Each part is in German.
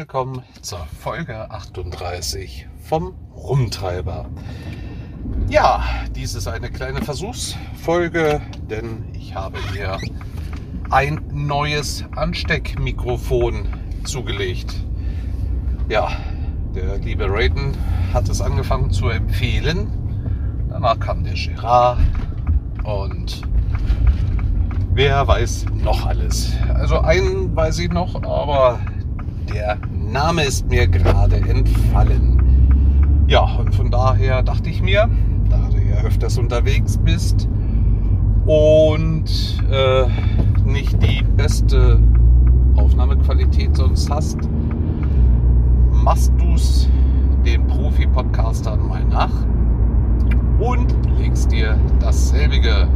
willkommen zur Folge 38 vom Rumtreiber. Ja, dies ist eine kleine Versuchsfolge, denn ich habe mir ein neues Ansteckmikrofon zugelegt. Ja, der liebe Raiden hat es angefangen zu empfehlen. Danach kam der Gerard und wer weiß noch alles. Also einen weiß ich noch, aber der Name ist mir gerade entfallen. Ja, und von daher dachte ich mir, da du ja öfters unterwegs bist und äh, nicht die beste Aufnahmequalität sonst hast, machst du es den Profi-Podcastern mal nach und legst dir dasselbige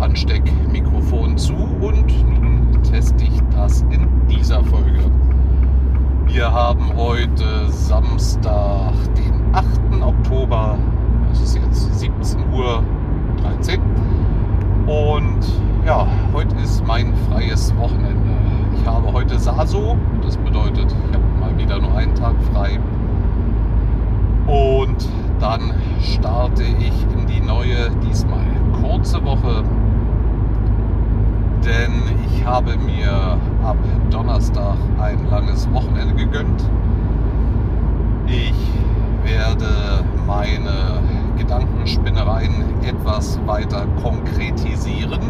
Ansteckmikrofon zu und nun teste ich das in dieser Folge. Wir haben heute Samstag, den 8. Oktober. Es ist jetzt 17 Uhr 13. Und ja, heute ist mein freies Wochenende. Ich habe heute Saso. Das bedeutet, ich habe mal wieder nur einen Tag frei. Und dann starte ich in die neue, diesmal kurze Woche. Denn ich habe mir ab Donnerstag ein langes Wochenende gegönnt. Ich werde meine Gedankenspinnereien etwas weiter konkretisieren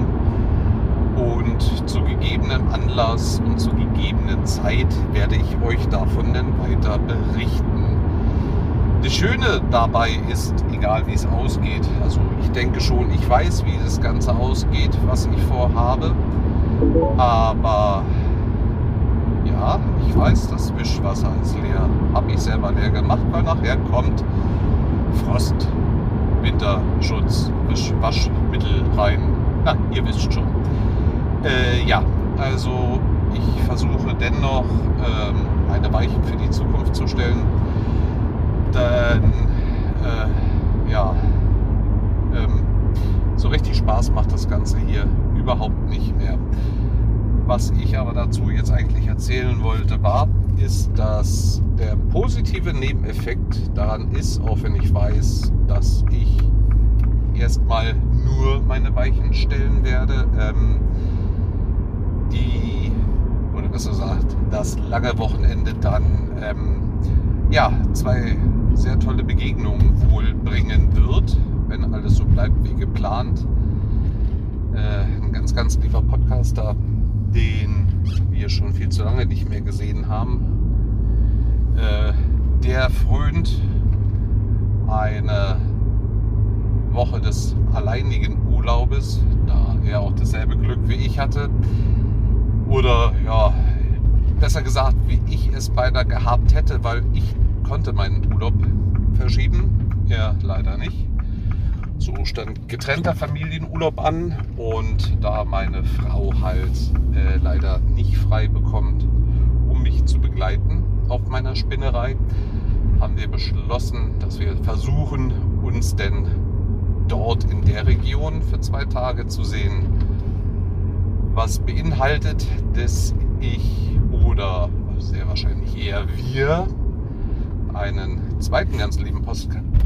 und zu gegebenem Anlass und zu gegebenen Zeit werde ich euch davon dann weiter berichten. Das Schöne dabei ist, egal wie es ausgeht, also ich denke schon, ich weiß, wie das Ganze ausgeht, was ich vorhabe, aber ja, ich weiß, das Wischwasser ist leer. Habe ich selber leer gemacht, weil nachher kommt Frost, Winterschutz, Wisch, Waschmittel rein. Na, ihr wisst schon. Äh, ja, also ich versuche dennoch ähm, eine Weichen für die Zukunft zu stellen. Denn, äh, ja, ähm, so richtig Spaß macht das Ganze hier überhaupt nicht mehr. Was ich aber dazu jetzt eigentlich erzählen wollte, war, ist, dass der positive Nebeneffekt daran ist, auch wenn ich weiß, dass ich erstmal nur meine Weichen stellen werde, ähm, die, oder besser gesagt, das lange Wochenende dann ähm, ja, zwei sehr tolle Begegnungen wohl bringen wird, wenn alles so bleibt wie geplant. Äh, ein ganz, ganz lieber Podcaster, den wir schon viel zu lange nicht mehr gesehen haben. Äh, der frönt eine Woche des alleinigen Urlaubes, da er auch dasselbe Glück wie ich hatte. Oder ja, besser gesagt, wie ich es beinahe gehabt hätte, weil ich konnte meinen Urlaub verschieben, er leider nicht. So stand getrennter Familienurlaub an und da meine Frau halt äh, leider nicht frei bekommt, um mich zu begleiten auf meiner Spinnerei, haben wir beschlossen, dass wir versuchen, uns denn dort in der Region für zwei Tage zu sehen. Was beinhaltet, dass ich oder sehr wahrscheinlich eher wir einen zweiten ganz lieben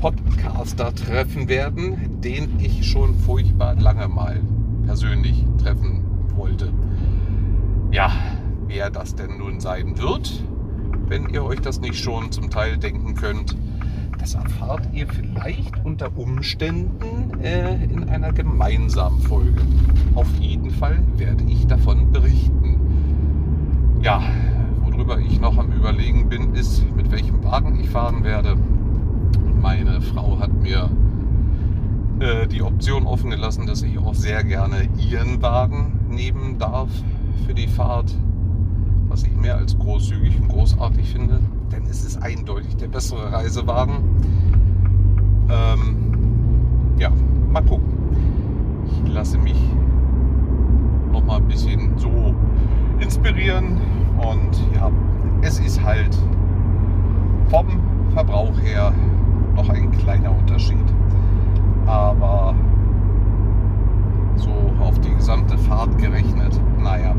Podcaster treffen werden, den ich schon furchtbar lange mal persönlich treffen wollte. Ja, wer das denn nun sein wird, wenn ihr euch das nicht schon zum Teil denken könnt, das erfahrt ihr vielleicht unter Umständen äh, in einer gemeinsamen Folge. Auf jeden Fall werde ich davon berichten. Ja, worüber ich noch am Überlegen bin, ist, welchem Wagen ich fahren werde. Meine Frau hat mir äh, die Option offen gelassen, dass ich auch sehr gerne ihren Wagen nehmen darf für die Fahrt, was ich mehr als großzügig und großartig finde, denn es ist eindeutig der bessere Reisewagen. Ähm, ja, mal gucken. Ich lasse mich noch mal ein bisschen so inspirieren und ja, es ist halt vom Verbrauch her noch ein kleiner Unterschied. Aber so auf die gesamte Fahrt gerechnet, naja,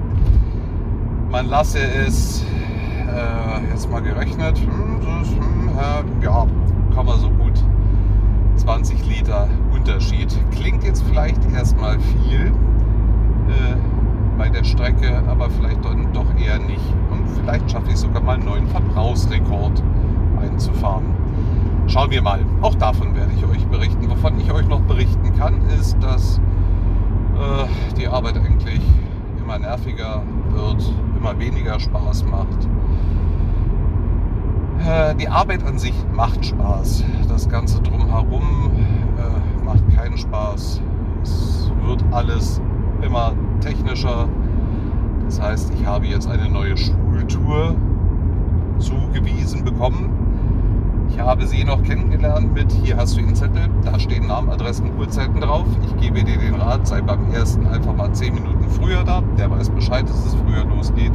man lasse es äh, jetzt mal gerechnet, hm, hm, ja, kann man so gut 20 Liter Unterschied. Klingt jetzt vielleicht erstmal viel äh, bei der Strecke, aber vielleicht doch eher nicht. Und vielleicht schaffe ich sogar mal einen neuen Verbrauchsrekord einzufahren. Schauen wir mal. Auch davon werde ich euch berichten. Wovon ich euch noch berichten kann, ist, dass äh, die Arbeit eigentlich immer nerviger wird, immer weniger Spaß macht. Äh, die Arbeit an sich macht Spaß. Das Ganze drumherum äh, macht keinen Spaß. Es wird alles immer technischer. Das heißt, ich habe jetzt eine neue Schultour zugewiesen bekommen. Ich habe sie noch kennengelernt mit, hier hast du den Zettel, da stehen Namen, Adressen, Uhrzeiten drauf. Ich gebe dir den Rat, sei beim ersten einfach mal 10 Minuten früher da. Der weiß Bescheid, dass es früher losgeht.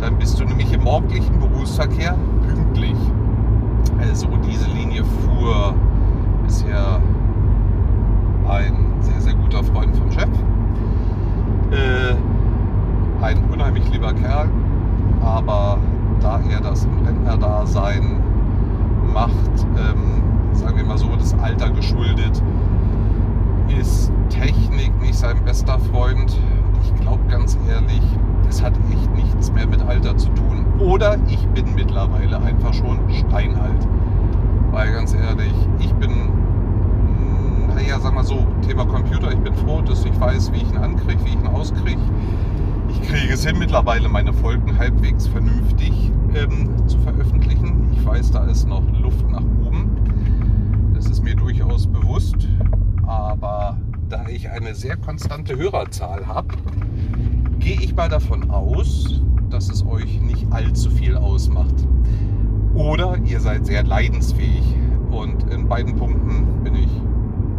Dann bist du nämlich im morgendlichen Berufsverkehr pünktlich. Also diese Linie fuhr bisher ein sehr, sehr guter Freund vom Chef. Äh, ein unheimlich lieber Kerl, aber da er das im Rentnerdasein macht, ähm, sagen wir mal so, das Alter geschuldet, ist Technik nicht sein bester Freund. Ich glaube ganz ehrlich, das hat echt nichts mehr mit Alter zu tun. Oder ich bin mittlerweile einfach schon steinalt. Weil ganz ehrlich, ich bin, naja, sag mal so, Thema Computer, ich bin froh, dass ich weiß, wie ich ihn ankriege, wie ich ihn auskriege. Ich kriege es hin, mittlerweile meine Folgen halbwegs vernünftig ähm, zu veröffentlichen. Ich weiß, da ist noch Luft nach oben. Das ist mir durchaus bewusst. Aber da ich eine sehr konstante Hörerzahl habe, gehe ich mal davon aus, dass es euch nicht allzu viel ausmacht. Oder ihr seid sehr leidensfähig. Und in beiden Punkten bin ich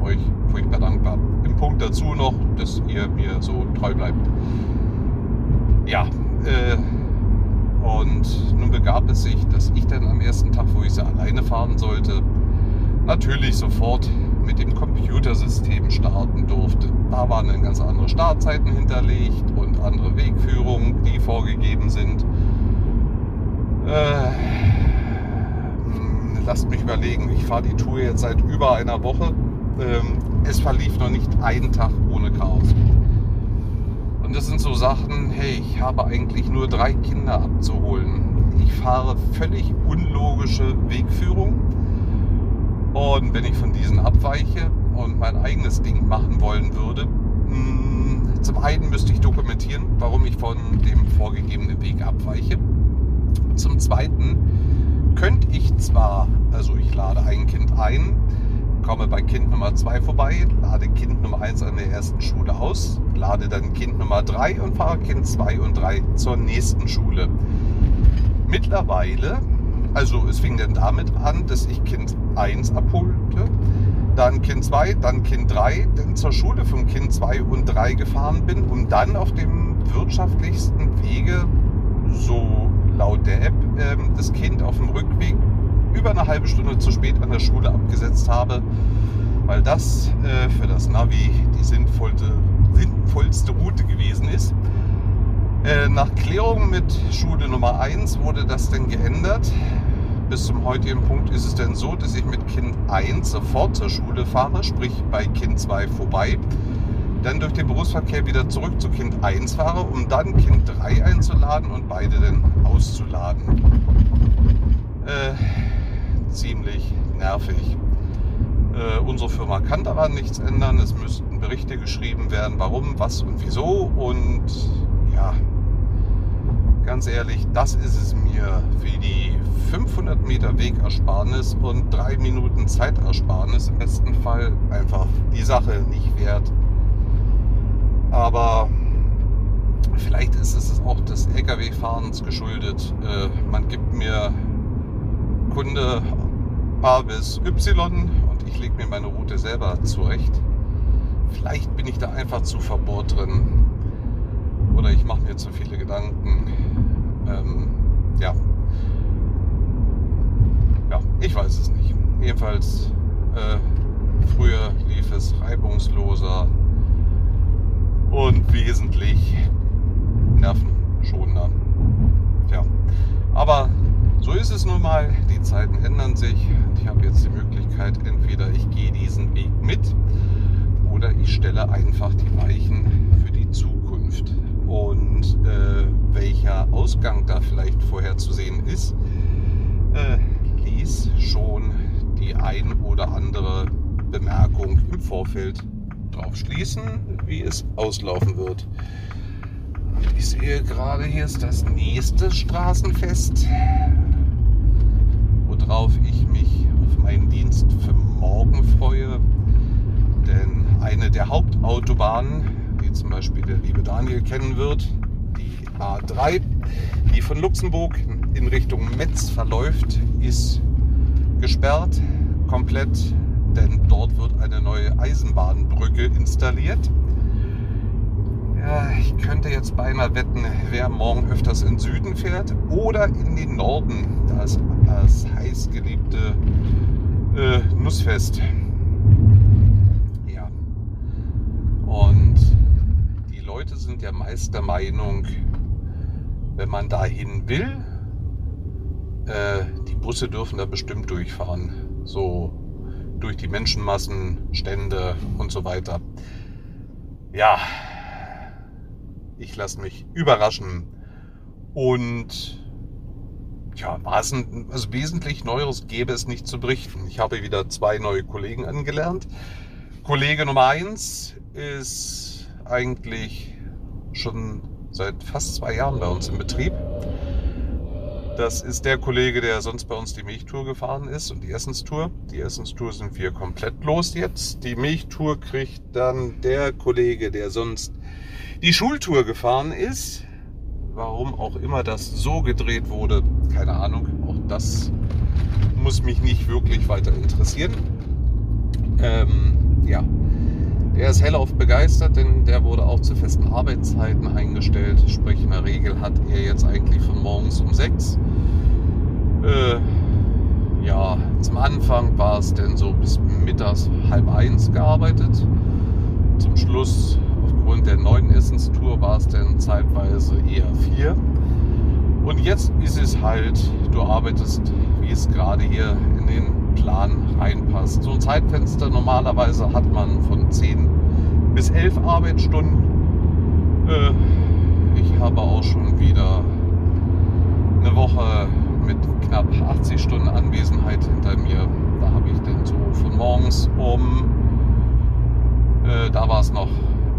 euch furchtbar dankbar. Im Punkt dazu noch, dass ihr mir so treu bleibt. Ja, äh, und nun begab es sich, dass ich dann am ersten Tag, wo ich sie alleine fahren sollte, natürlich sofort mit dem Computersystem starten durfte. Da waren dann ganz andere Startzeiten hinterlegt und andere Wegführungen, die vorgegeben sind. Äh, lasst mich überlegen, ich fahre die Tour jetzt seit über einer Woche. Ähm, es verlief noch nicht einen Tag ohne Chaos. Und das sind so Sachen, hey, ich habe eigentlich nur drei Kinder abzuholen. Ich fahre völlig unlogische Wegführung. Und wenn ich von diesen abweiche und mein eigenes Ding machen wollen würde, mm, zum einen müsste ich dokumentieren, warum ich von dem vorgegebenen Weg abweiche. Zum zweiten könnte ich zwar, also ich lade ein Kind ein, komme bei Kind Nummer 2 vorbei, lade Kind Nummer 1 an der ersten Schule aus, lade dann Kind Nummer 3 und fahre Kind 2 und 3 zur nächsten Schule. Mittlerweile, also es fing dann damit an, dass ich Kind 1 abholte, dann Kind 2, dann Kind 3, dann zur Schule von Kind 2 und 3 gefahren bin, um dann auf dem wirtschaftlichsten Wege, so laut der App, ähm, das Kind auf dem Rückweg über eine halbe Stunde zu spät an der Schule abgesetzt habe, weil das äh, für das Navi die sinnvollste, sinnvollste Route gewesen ist. Äh, nach Klärung mit Schule Nummer 1 wurde das dann geändert. Bis zum heutigen Punkt ist es dann so, dass ich mit Kind 1 sofort zur Schule fahre, sprich bei Kind 2 vorbei, dann durch den Berufsverkehr wieder zurück zu Kind 1 fahre, um dann Kind 3 einzuladen und beide dann auszuladen. Äh, ziemlich nervig. Äh, unsere Firma kann daran nichts ändern. Es müssten Berichte geschrieben werden, warum, was und wieso. Und ja, ganz ehrlich, das ist es mir für die 500 Meter Wegersparnis und drei Minuten Zeitersparnis im besten Fall einfach die Sache nicht wert. Aber vielleicht ist es auch des Lkw-Fahrens geschuldet. Äh, man gibt mir Kunde A bis Y und ich lege mir meine Route selber zurecht. Vielleicht bin ich da einfach zu verbohrt drin oder ich mache mir zu viele Gedanken. Ähm, ja. Ja, ich weiß es nicht. Jedenfalls, äh, früher lief es reibungsloser und wesentlich nervenschonender. Ja. Aber so ist es nun mal, die Zeiten ändern sich ich habe jetzt die Möglichkeit, entweder ich gehe diesen Weg mit oder ich stelle einfach die Weichen für die Zukunft. Und äh, welcher Ausgang da vielleicht vorherzusehen ist, äh, ließ schon die ein oder andere Bemerkung im Vorfeld darauf schließen, wie es auslaufen wird. Ich sehe gerade, hier ist das nächste Straßenfest, worauf ich mich Dienst für morgen freue. Denn eine der Hauptautobahnen, die zum Beispiel der liebe Daniel kennen wird, die A3, die von Luxemburg in Richtung Metz verläuft, ist gesperrt komplett, denn dort wird eine neue Eisenbahnbrücke installiert. Ja, ich könnte jetzt beinahe wetten, wer morgen öfters in den Süden fährt oder in den Norden, das, das heißgeliebte äh, Nussfest. Ja. Und die Leute sind ja meist der Meinung, wenn man dahin will, äh, die Busse dürfen da bestimmt durchfahren. So durch die Menschenmassen, Stände und so weiter. Ja, ich lasse mich überraschen. Und ja, also wesentlich Neueres gäbe es nicht zu berichten. Ich habe wieder zwei neue Kollegen angelernt. Kollege Nummer eins ist eigentlich schon seit fast zwei Jahren bei uns im Betrieb. Das ist der Kollege, der sonst bei uns die Milchtour gefahren ist und die Essenstour. Die Essenstour sind wir komplett los jetzt. Die Milchtour kriegt dann der Kollege, der sonst die Schultour gefahren ist. Warum auch immer das so gedreht wurde, keine Ahnung. Auch das muss mich nicht wirklich weiter interessieren. Ähm, ja, der ist hellauf begeistert, denn der wurde auch zu festen Arbeitszeiten eingestellt. Sprich, in der Regel hat er jetzt eigentlich von morgens um sechs. Äh, ja, zum Anfang war es denn so bis mittags halb eins gearbeitet. Zum Schluss aufgrund der neuen Essenstour war es dann zeitweise eher vier. Und jetzt ist es halt, du arbeitest, wie es gerade hier in den Plan reinpasst. So ein Zeitfenster normalerweise hat man von 10 bis 11 Arbeitsstunden. Äh, ich habe auch schon wieder eine Woche mit knapp 80 Stunden Anwesenheit hinter mir. Da habe ich dann so von morgens um, äh, da war es noch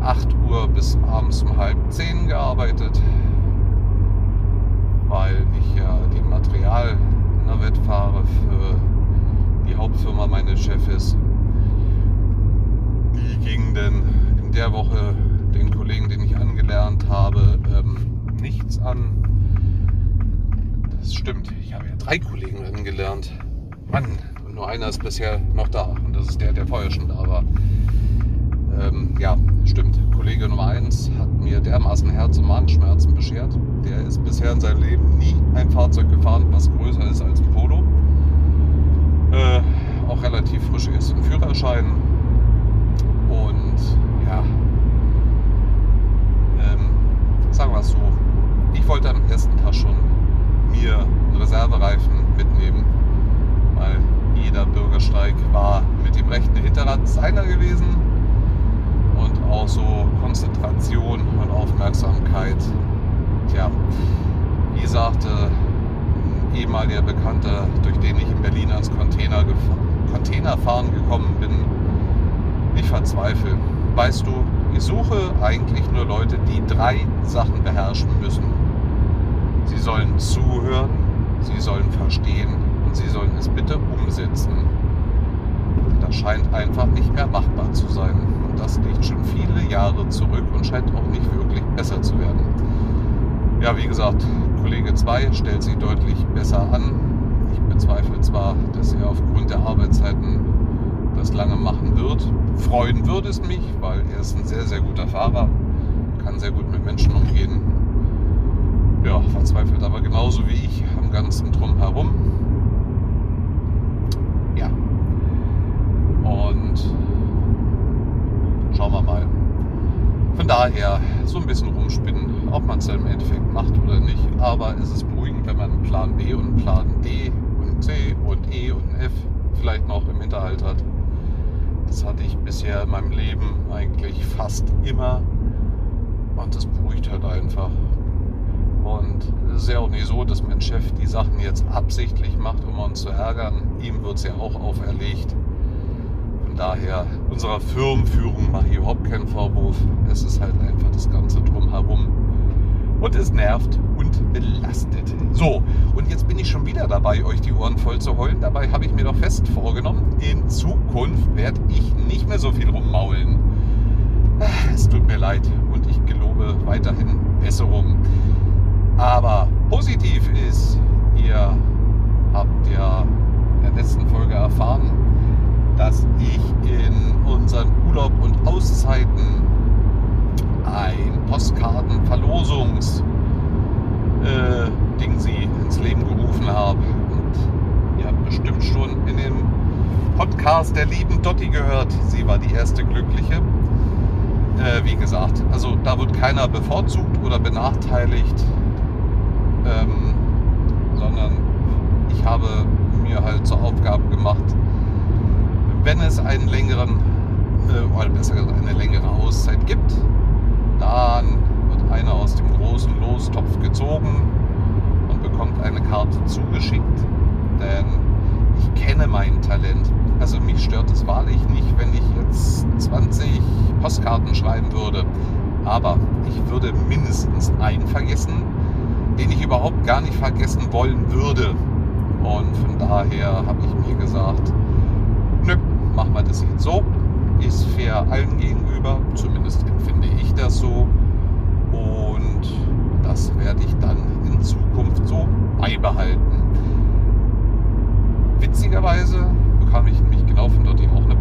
8 Uhr bis abends um halb 10 gearbeitet, weil ich ja die Material Navett fahre für die Hauptfirma meines Chefs. Die ging denn in der Woche den Kollegen, den ich angelernt habe, ähm, nichts an. Das stimmt, ich habe ja drei Kollegen angelernt. Mann, nur einer ist bisher noch da und das ist der, der vorher schon da war. Ähm, ja, stimmt. 1 hat mir dermaßen Herz- und Magenschmerzen beschert. Der ist bisher in seinem Leben nie ein Fahrzeug gefahren, was größer ist als ein Polo. Äh, auch relativ frisch ist im Führerschein. Und ja, ähm, sagen wir es so, ich wollte am ersten Tag schon mir Reservereifen mitnehmen, weil jeder Bürgersteig war mit dem rechten Hinterrad seiner gewesen auch so Konzentration und Aufmerksamkeit. Tja, wie sagte ein ehemaliger Bekannter, durch den ich in Berlin ans Container Containerfahren gekommen bin, ich verzweifle. Weißt du, ich suche eigentlich nur Leute, die drei Sachen beherrschen müssen. Sie sollen zuhören, sie sollen verstehen und sie sollen es bitte umsetzen. Das scheint einfach nicht mehr machbar zu sein. Das liegt schon viele Jahre zurück und scheint auch nicht wirklich besser zu werden. Ja, wie gesagt, Kollege 2 stellt sich deutlich besser an. Ich bezweifle zwar, dass er aufgrund der Arbeitszeiten das lange machen wird. Freuen würde es mich, weil er ist ein sehr, sehr guter Fahrer, kann sehr gut mit Menschen umgehen. Ja, verzweifelt aber genauso wie ich am ganzen Drumherum. Ja. Und schauen wir mal. Von daher so ein bisschen rumspinnen, ob man es im Endeffekt macht oder nicht. Aber es ist beruhigend wenn man einen Plan B und einen Plan D und C und E und F vielleicht noch im Hinterhalt hat. Das hatte ich bisher in meinem Leben eigentlich fast immer. Und das beruhigt halt einfach. Und es ist ja auch nicht so, dass mein Chef die Sachen jetzt absichtlich macht, um uns zu ärgern. Ihm wird es ja auch auferlegt. Daher, unserer Firmenführung mache ich überhaupt keinen Vorwurf. Es ist halt einfach das Ganze drumherum. Und es nervt und belastet. So, und jetzt bin ich schon wieder dabei, euch die Ohren voll zu heulen. Dabei habe ich mir doch fest vorgenommen, in Zukunft werde ich nicht mehr so viel rummaulen. Es tut mir leid und ich gelobe weiterhin Besserung. Aber positiv ist, ihr habt ja in der letzten Folge erfahren, dass ich in unseren Urlaub und Auszeiten ein Postkartenverlosungs äh, Ding sie ins Leben gerufen habe. Und ihr habt bestimmt schon in dem Podcast der lieben Dotti gehört. Sie war die erste Glückliche. Äh, wie gesagt, also da wird keiner bevorzugt oder benachteiligt ähm, sondern ich habe mir halt zur Aufgabe gemacht, wenn es einen längeren, äh, oder besser gesagt eine längere Auszeit gibt, dann wird einer aus dem großen Lostopf gezogen und bekommt eine Karte zugeschickt. Denn ich kenne mein Talent. Also mich stört es wahrlich nicht, wenn ich jetzt 20 Postkarten schreiben würde. Aber ich würde mindestens einen vergessen den ich überhaupt gar nicht vergessen wollen würde. Und von daher habe ich mir gesagt, machen wir das jetzt so. Ist fair allen gegenüber, zumindest empfinde ich das so. Und das werde ich dann in Zukunft so beibehalten. Witzigerweise bekam ich nämlich genau von dort auch eine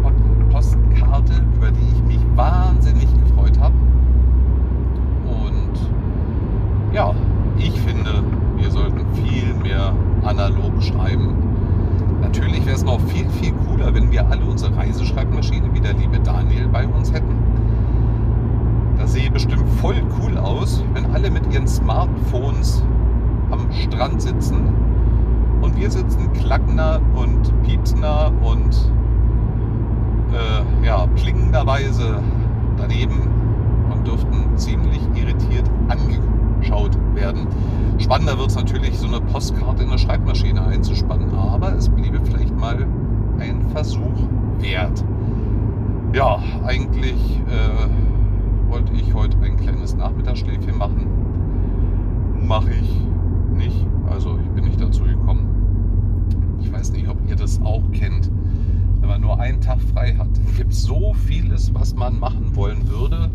Postkarte, über die ich mich wahnsinnig gefreut habe. Und ja, ich finde, wir sollten viel mehr analog schreiben. Natürlich wäre es noch viel, viel cooler, wenn wir alle unsere Reiseschreibmaschine wie der liebe Daniel bei uns hätten. Das sehe bestimmt voll cool aus, wenn alle mit ihren Smartphones am Strand sitzen und wir sitzen klackender und piepsender und äh, ja, klingenderweise daneben und dürften ziemlich irritiert angeschaut werden. Spannender wird es natürlich, so eine Postkarte in der Schreibmaschine einzuspannen, aber es bliebe vielleicht mal ein Versuch wert. Ja, eigentlich äh, wollte ich heute ein kleines Nachmittagsschläfchen machen. Mache ich nicht, also ich bin nicht dazu gekommen. Ich weiß nicht, ob ihr das auch kennt, wenn man nur einen Tag frei hat. Es gibt so vieles, was man machen wollen würde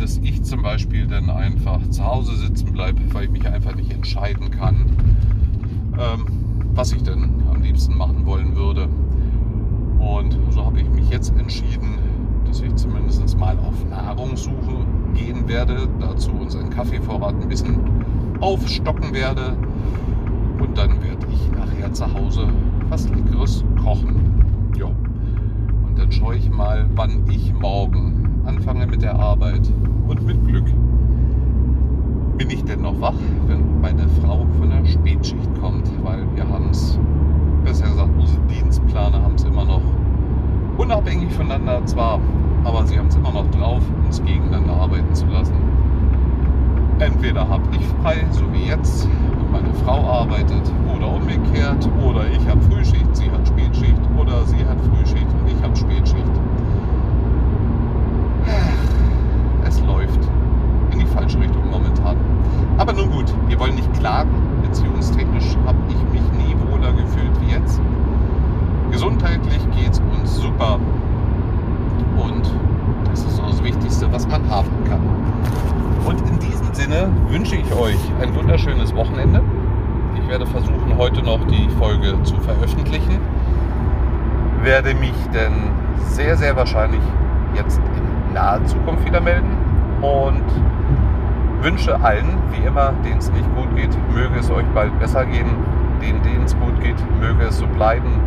dass ich zum Beispiel dann einfach zu Hause sitzen bleibe, weil ich mich einfach nicht entscheiden kann, ähm, was ich denn am liebsten machen wollen würde. Und so habe ich mich jetzt entschieden, dass ich zumindest mal auf Nahrungssuche gehen werde, dazu unseren Kaffeevorrat ein bisschen aufstocken werde und dann werde ich nachher zu Hause was Leckeres kochen. Ja. Und dann schaue ich mal, wann ich morgen anfange mit der Arbeit. Und mit Glück bin ich denn noch wach, wenn meine Frau von der Spätschicht kommt, weil wir haben es, besser gesagt, unsere Dienstplaner haben es immer noch unabhängig voneinander zwar, aber sie haben es immer noch drauf, uns gegeneinander arbeiten zu lassen. Entweder habe ich frei, so wie jetzt, und meine Frau arbeitet, oder umgekehrt, oder ich habe Frühschicht, sie hat Spätschicht, oder sie hat Frühschicht und ich habe Spätschicht. Es läuft in die falsche Richtung momentan. Aber nun gut, wir wollen nicht klagen. Beziehungstechnisch habe ich mich nie wohler gefühlt wie jetzt. Gesundheitlich geht es uns super. Und das ist das Wichtigste, was man haben kann. Und in diesem Sinne wünsche ich euch ein wunderschönes Wochenende. Ich werde versuchen, heute noch die Folge zu veröffentlichen. Werde mich denn sehr, sehr wahrscheinlich jetzt in naher Zukunft wieder melden und wünsche allen, wie immer, denen es nicht gut geht, möge es euch bald besser gehen, denen, denen es gut geht, möge es so bleiben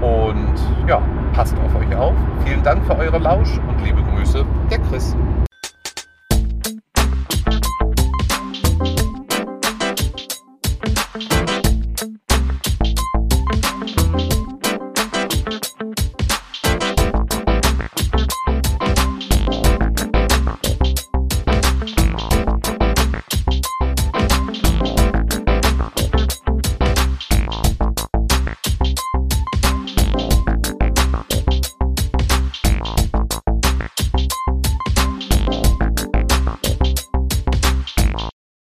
und ja, passt auf euch auf. Vielen Dank für eure Lausch und liebe Grüße, der Chris.